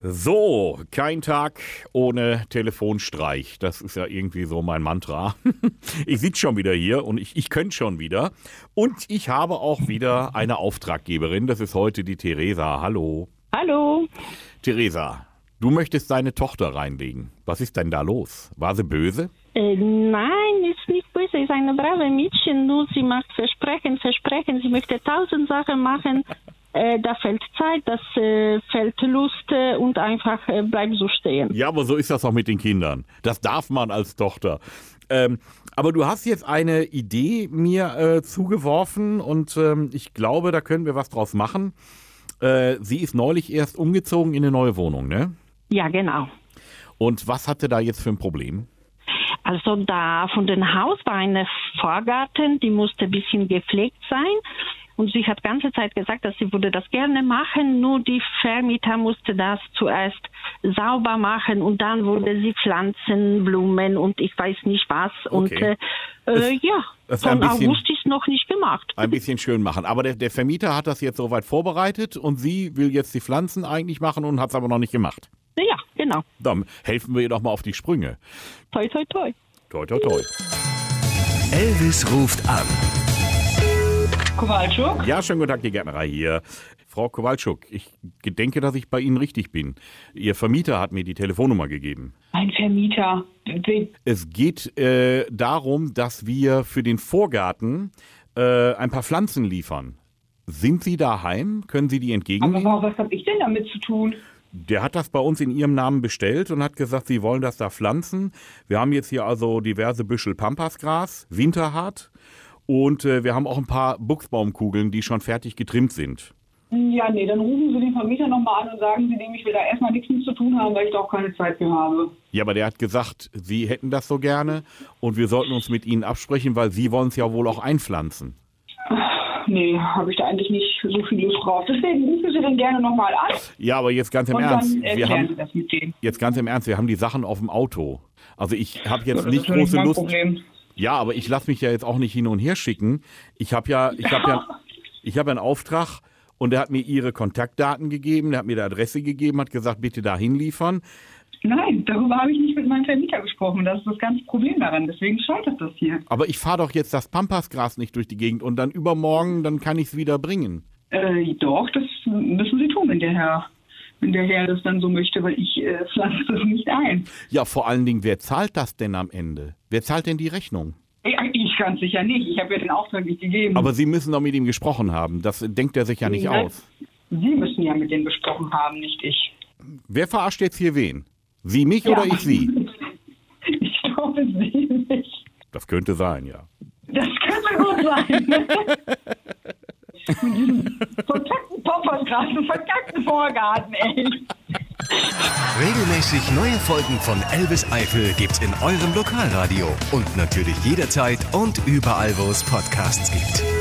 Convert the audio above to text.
So, kein Tag ohne Telefonstreich. Das ist ja irgendwie so mein Mantra. Ich sitze schon wieder hier und ich, ich könnte schon wieder. Und ich habe auch wieder eine Auftraggeberin. Das ist heute die Theresa. Hallo. Hallo. Theresa, du möchtest deine Tochter reinlegen. Was ist denn da los? War sie böse? Äh, nein, ist nicht böse, ist eine brave Mädchen, nur sie macht Versprechen, Versprechen, sie möchte tausend Sachen machen. Äh, da fällt Zeit, das äh, fällt Lust äh, und einfach bleibt so stehen. Ja, aber so ist das auch mit den Kindern. Das darf man als Tochter. Ähm, aber du hast jetzt eine Idee mir äh, zugeworfen und ähm, ich glaube, da können wir was draus machen. Äh, sie ist neulich erst umgezogen in eine neue Wohnung, ne? Ja, genau. Und was hatte da jetzt für ein Problem? Also da von dem Haus war eine Vorgarten, die musste ein bisschen gepflegt sein. Und sie hat ganze Zeit gesagt, dass sie würde das gerne machen, nur die Vermieter musste das zuerst sauber machen und dann wurde sie pflanzen, Blumen und ich weiß nicht was. Und Okay. äh, Es- äh, ja, ein von bisschen- August ist noch nicht gemacht. Ein bisschen schön machen. Aber der, der Vermieter hat das jetzt soweit vorbereitet und sie will jetzt die Pflanzen eigentlich machen und hat es aber noch nicht gemacht. Ja, genau. Dann helfen wir ihr doch mal auf die Sprünge. Toi, toi, toi. Toi, toi, toi. Elvis ruft an. Kowalczuk? Ja, schönen guten Tag, die Gärtnerei hier. Frau Kowalczuk, ich denke, dass ich bei Ihnen richtig bin. Ihr Vermieter hat mir die Telefonnummer gegeben. Ein Vermieter. Es geht äh, darum, dass wir für den Vorgarten äh, ein paar Pflanzen liefern. Sind Sie daheim? Können Sie die Aber entgegennehmen? warum, was habe ich denn damit zu tun? Der hat das bei uns in Ihrem Namen bestellt und hat gesagt, Sie wollen das da pflanzen. Wir haben jetzt hier also diverse Büschel Pampasgras, winterhart. Und äh, wir haben auch ein paar Buchsbaumkugeln, die schon fertig getrimmt sind. Ja, nee, dann rufen Sie den Vermieter nochmal an und sagen Sie dem, ich will da erstmal nichts mit zu tun haben, weil ich da auch keine Zeit für habe. Ja, aber der hat gesagt, Sie hätten das so gerne und wir sollten uns mit Ihnen absprechen, weil Sie wollen es ja wohl auch einpflanzen. Nee, habe ich da eigentlich nicht so viel Lust drauf. Deswegen rufen Sie den gerne nochmal an Ja, aber jetzt ganz im Ernst. Wir haben, jetzt ganz im Ernst, wir haben die Sachen auf dem Auto. Also ich habe jetzt ja nicht große Lust. Problem. Ja, aber ich lasse mich ja jetzt auch nicht hin und her schicken. Ich habe ja, ich habe ja, ich habe einen Auftrag und er hat mir ihre Kontaktdaten gegeben, der hat mir die Adresse gegeben, hat gesagt, bitte da hinliefern. Nein, darüber habe ich nicht mit meinem Vermieter gesprochen. Das ist das ganze Problem daran. Deswegen scheitert das hier. Aber ich fahre doch jetzt das Pampasgras nicht durch die Gegend und dann übermorgen, dann kann ich es wieder bringen. Äh, doch, das müssen Sie tun, wenn der Herr, wenn der Herr das dann so möchte, weil ich äh, pflanze das nicht ein. Ja, vor allen Dingen, wer zahlt das denn am Ende? Wer zahlt denn die Rechnung? Ja, ich ganz sicher nicht. Ich habe ja den Auftrag nicht gegeben. Aber Sie müssen doch mit ihm gesprochen haben. Das denkt er sich ja nicht Nein. aus. Sie müssen ja mit denen besprochen haben, nicht ich. Wer verarscht jetzt hier wen? Sie mich oder ich Sie? Ich glaube Sie nicht. Das könnte sein, ja. Das könnte gut sein. Mit diesem Poppersgras, einem verkackten Vorgarten, ey. Regelmäßig neue Folgen von Elvis Eifel gibt's in eurem Lokalradio und natürlich jederzeit und überall, wo es Podcasts gibt.